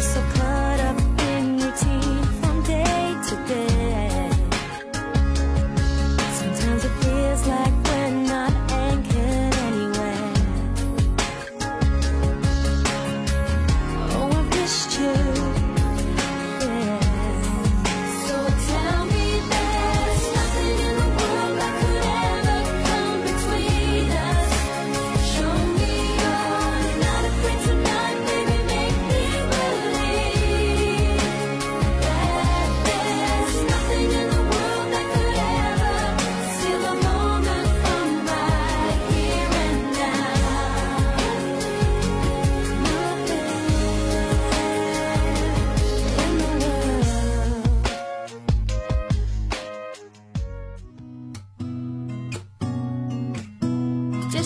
so caught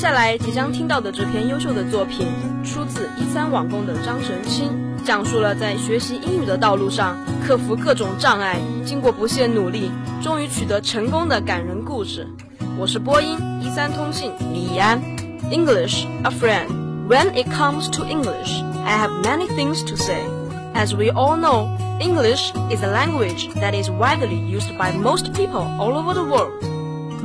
接下来即将听到的这篇优秀的作品，出自一三网工的张神清，讲述了在学习英语的道路上克服各种障碍，经过不懈努力，终于取得成功的感人故事。我是播音一三通信李安。English, a friend. When it comes to English, I have many things to say. As we all know, English is a language that is widely used by most people all over the world.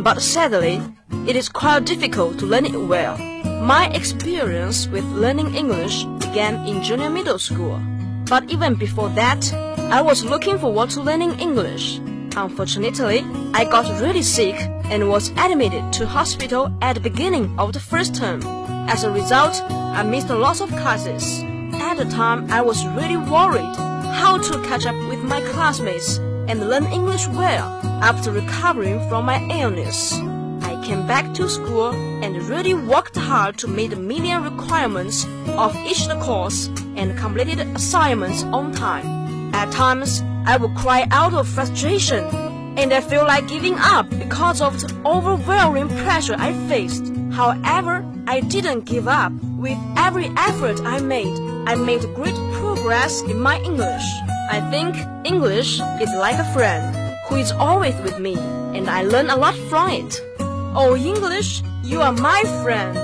But sadly, it is quite difficult to learn it well. My experience with learning English began in junior middle school. But even before that, I was looking forward to learning English. Unfortunately, I got really sick and was admitted to hospital at the beginning of the first term. As a result, I missed lots of classes. At the time, I was really worried how to catch up with my classmates and learn English well after recovering from my illness. I came back to school and really worked hard to meet the million requirements of each course and completed assignments on time. At times, I would cry out of frustration and I feel like giving up because of the overwhelming pressure I faced. However, I didn't give up. With every effort I made, I made great progress in my English. I think English is like a friend who is always with me, and I learn a lot from it. Oh, English, you are my friend.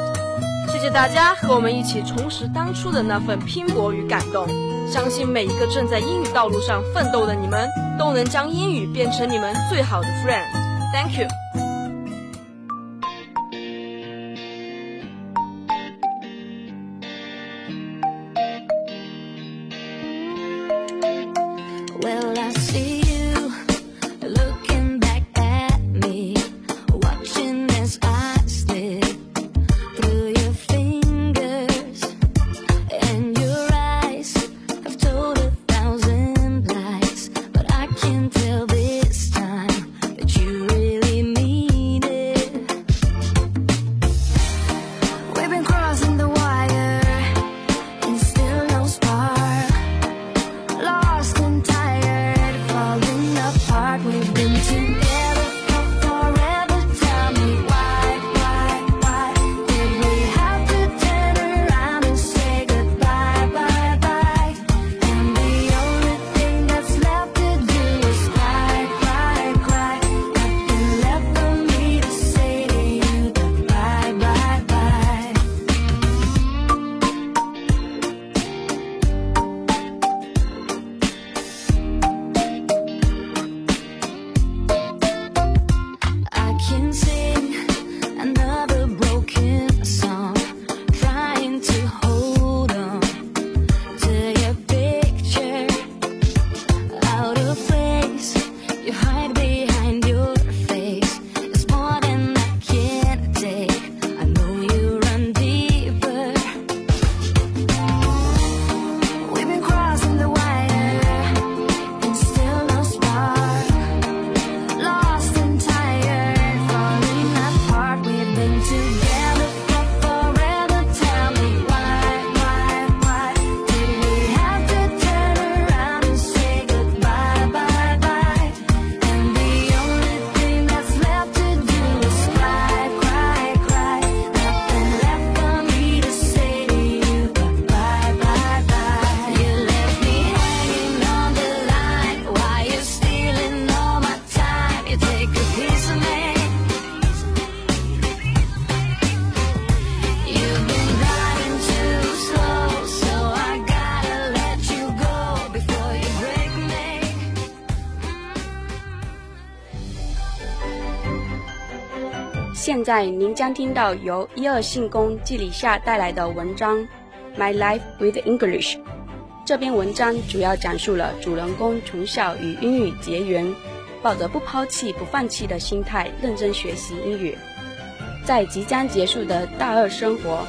谢谢大家和我们一起重拾当初的那份拼搏与感动。相信每一个正在英语道路上奋斗的你们，都能将英语变成你们最好的 friend。Thank you。 see 在您将听到由一二信工季里夏带来的文章《My Life with English》。这篇文章主要讲述了主人公从小与英语结缘，抱着不抛弃、不放弃的心态认真学习英语。在即将结束的大二生活，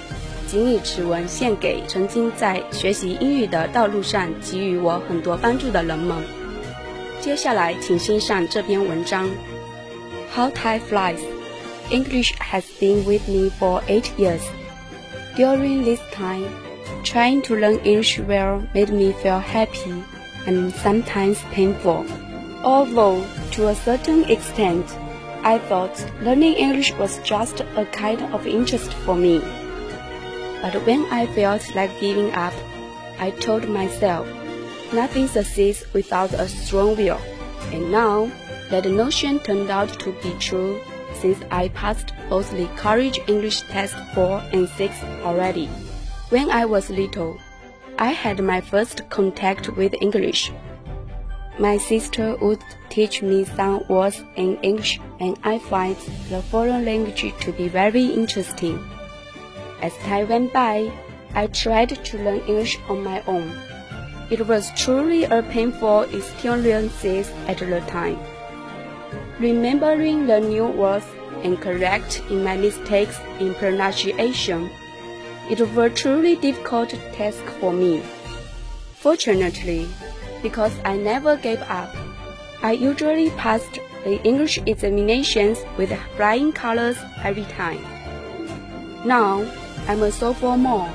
仅以此文献给曾经在学习英语的道路上给予我很多帮助的人们。接下来，请欣赏这篇文章。How time flies. English has been with me for eight years. During this time, trying to learn English well made me feel happy and sometimes painful. Although, to a certain extent, I thought learning English was just a kind of interest for me. But when I felt like giving up, I told myself, nothing succeeds without a strong will. And now, that notion turned out to be true since I passed both the College English Test 4 and 6 already. When I was little, I had my first contact with English. My sister would teach me some words in English and I find the foreign language to be very interesting. As time went by, I tried to learn English on my own. It was truly a painful experience at the time. Remembering the new words and correct in my mistakes in pronunciation, it was a truly difficult task for me. Fortunately, because I never gave up, I usually passed the English examinations with flying colors every time. Now, I'm a sophomore.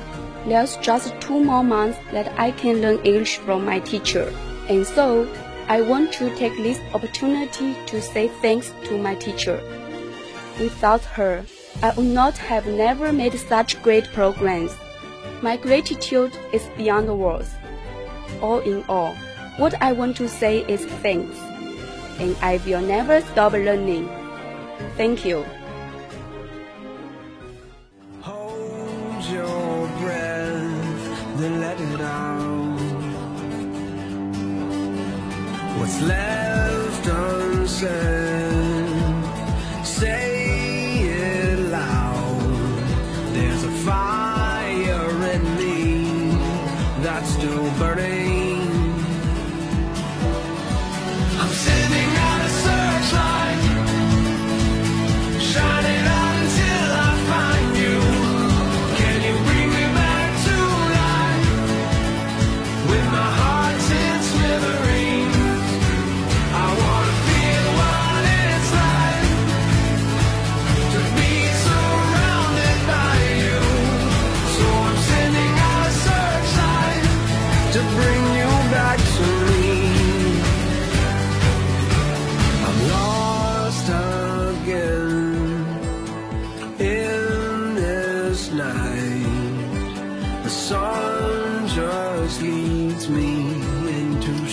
There's just two more months that I can learn English from my teacher. And so, I want to take this opportunity to say thanks to my teacher. Without her, I would not have never made such great progress. My gratitude is beyond words. All in all, what I want to say is thanks. And I will never stop learning. Thank you. Left unsaid, say it loud. There's a fire in me that's still burning. I'm sending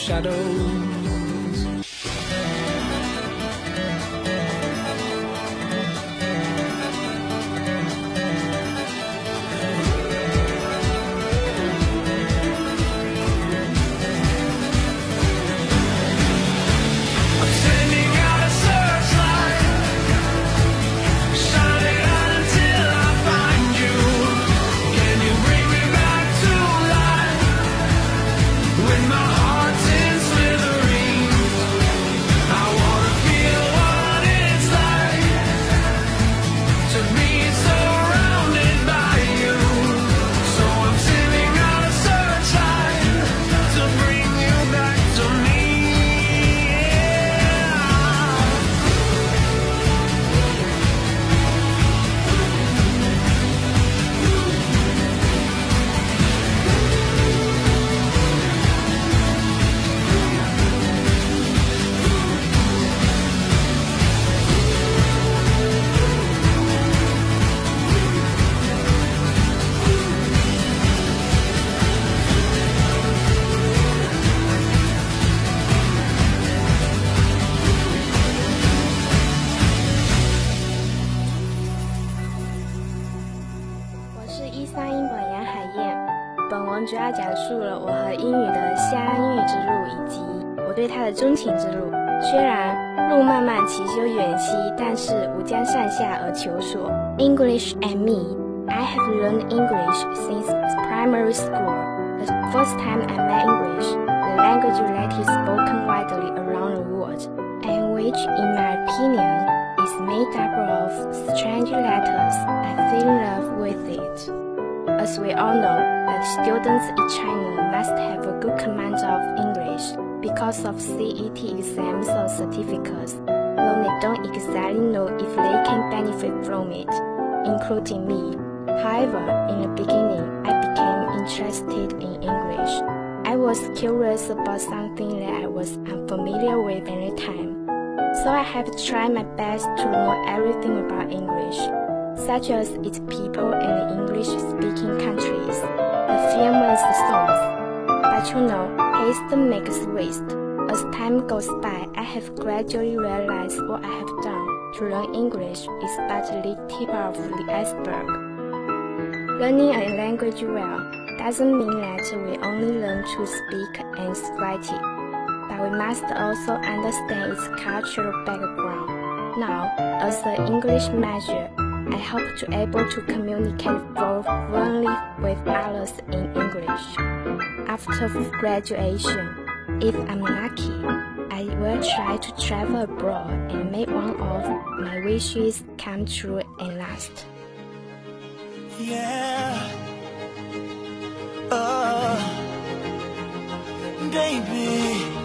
shadows. 虽然路漫漫其修远兮，但是吾将上下而求索。English and me, I have learned English since primary school. The first time I met English, the language that is spoken widely around the world, and which, in my opinion, is made up of strange letters. I fell in love with it. As we all know, that students in China must have a good command of English because of CET exams or certificates, though they don't exactly know if they can benefit from it, including me. However, in the beginning, I became interested in English. I was curious about something that I was unfamiliar with at the time, so I have tried my best to know everything about English such as its people and English-speaking countries, the film and the songs. But you know, haste makes waste. As time goes by, I have gradually realized what I have done to learn English is but the tip of the iceberg. Learning a language well doesn't mean that we only learn to speak and write it, but we must also understand its cultural background. Now, as an English major, I hope to able to communicate fluently with others in English. After graduation, if I'm lucky, I will try to travel abroad and make one of my wishes come true and last. Yeah. Oh, baby.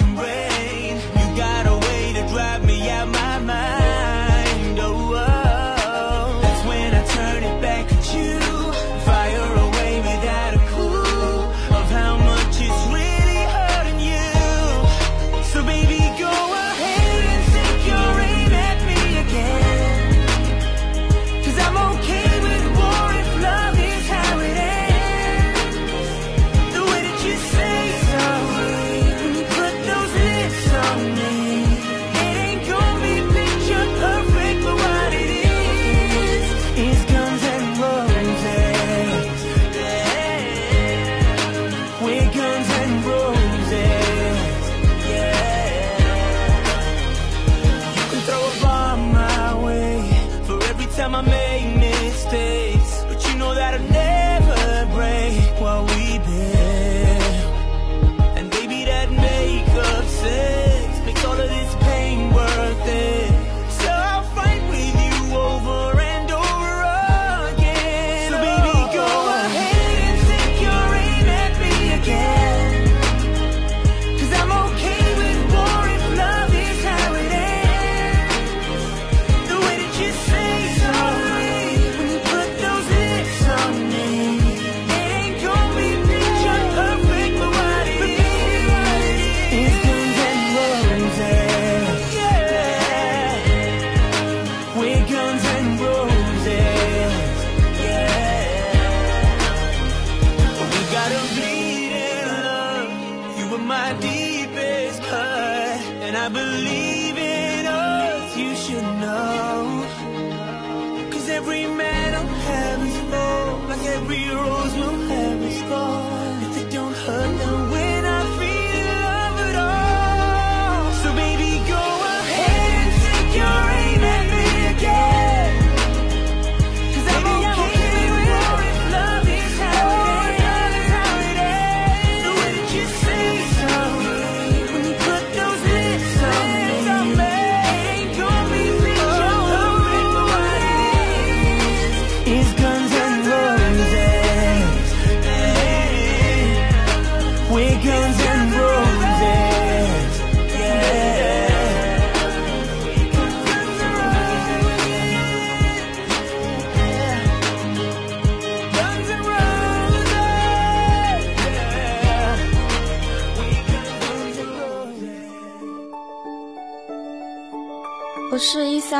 Watching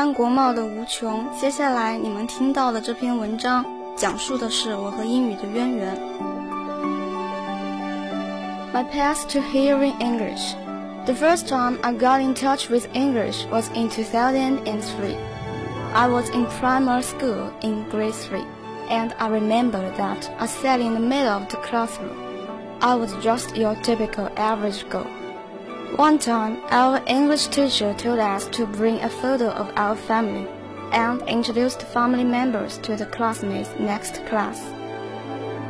是一三国贸的吴琼。接下来你们听到的这篇文章，讲述的是我和英语的渊源。My path to hearing English. The first time I got in touch with English was in 2003. I was in primary school in grade 3, and I remember that I sat in the middle of the classroom. I was just your typical average girl. One time, our English teacher told us to bring a photo of our family and introduced family members to the classmates next class.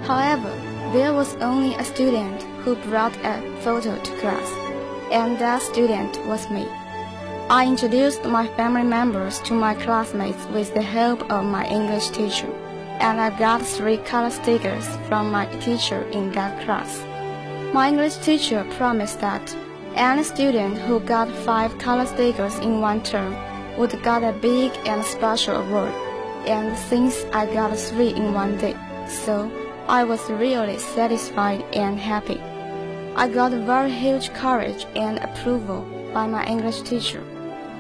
However, there was only a student who brought a photo to class, and that student was me. I introduced my family members to my classmates with the help of my English teacher, and I got three color stickers from my teacher in that class. My English teacher promised that any student who got five color stickers in one term would get a big and special award. And since I got three in one day, so I was really satisfied and happy. I got very huge courage and approval by my English teacher.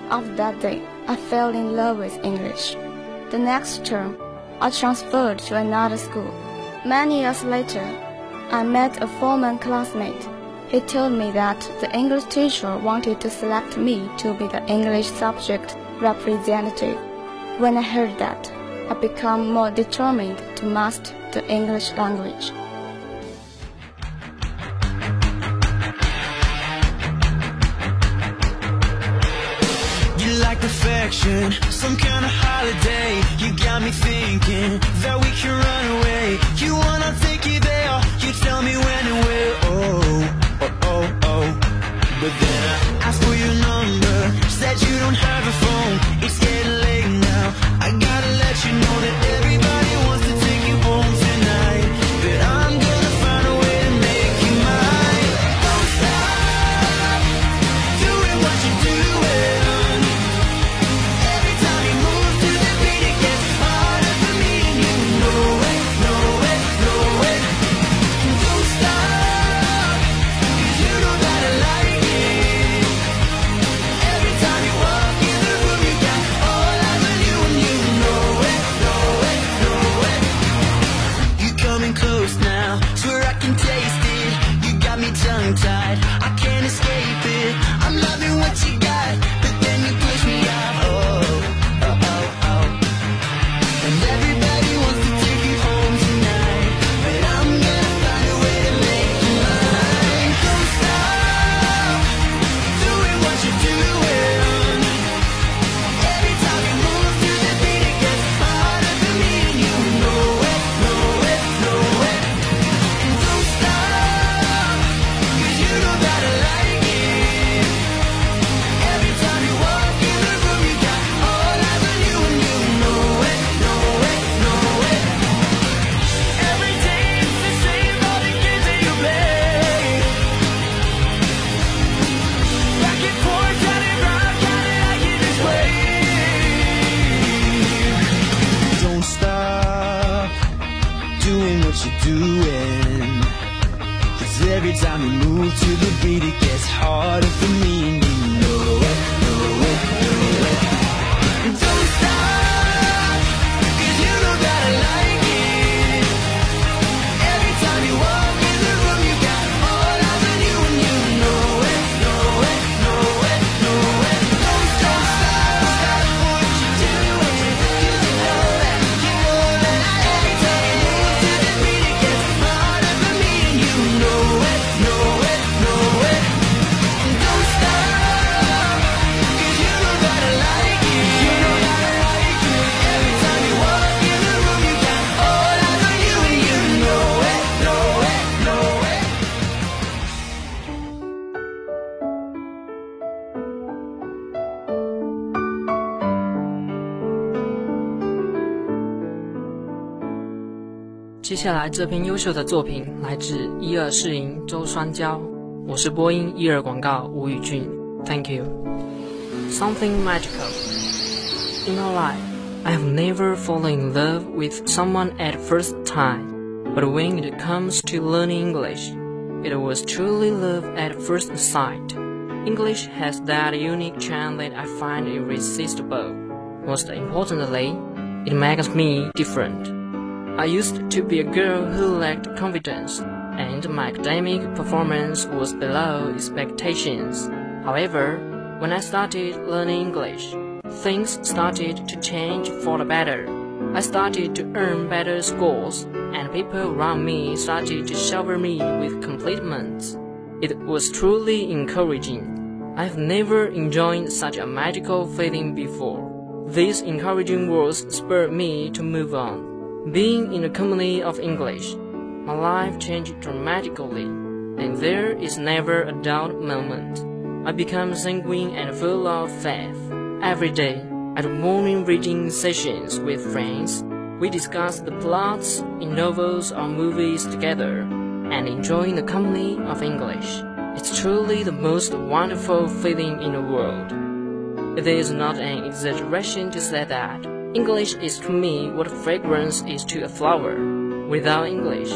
After that day, I fell in love with English. The next term, I transferred to another school. Many years later, I met a former classmate. He told me that the English teacher wanted to select me to be the English subject representative. When I heard that, I became more determined to master the English language. Some kind of holiday. You got me thinking that we can tongue I can't escape it. I'm loving what you it, 下来这篇优秀的作品来自一二试营周双娇，我是播音一二广告吴宇俊，Thank you. Something magical in our life. I have never fallen in love with someone at first time, but when it comes to learning English, it was truly love at first sight. English has that unique charm that I find irresistible. Most importantly, it makes me different. I used to be a girl who lacked confidence, and my academic performance was below expectations. However, when I started learning English, things started to change for the better. I started to earn better scores, and people around me started to shower me with compliments. It was truly encouraging. I've never enjoyed such a magical feeling before. These encouraging words spurred me to move on. Being in the company of English, my life changed dramatically, and there is never a dull moment. I become sanguine and full of faith. Every day, at morning reading sessions with friends, we discuss the plots in novels or movies together and enjoy the company of English. It's truly the most wonderful feeling in the world. It is not an exaggeration to say that English is to me what fragrance is to a flower. Without English,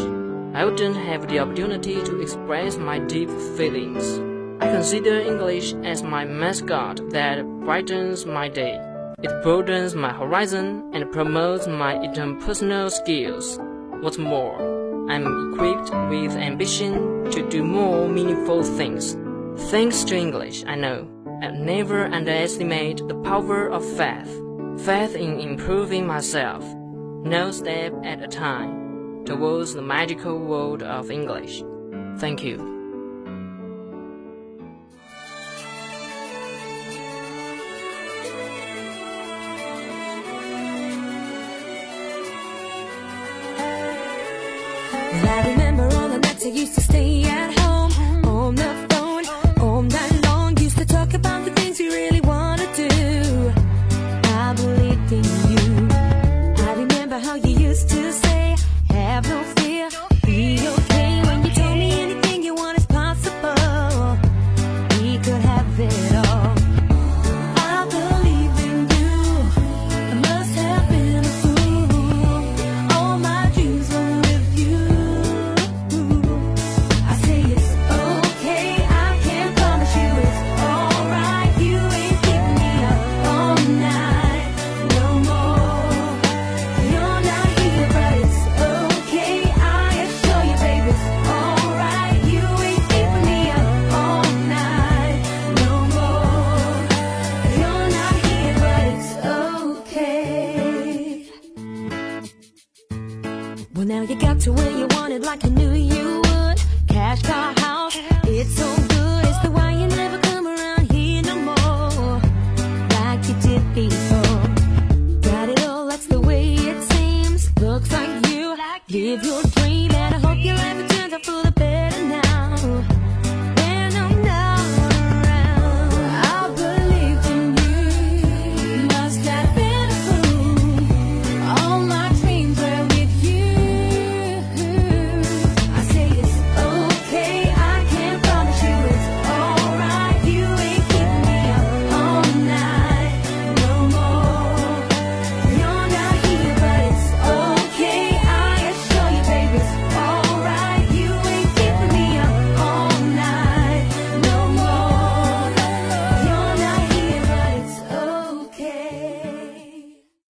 I wouldn't have the opportunity to express my deep feelings. I consider English as my mascot that brightens my day. It broadens my horizon and promotes my interpersonal skills. What's more, I'm equipped with ambition to do more meaningful things. Thanks to English, I know I never underestimate the power of faith. Faith in improving myself, no step at a time, towards the magical world of English. Thank you. I remember all the nights I used to stay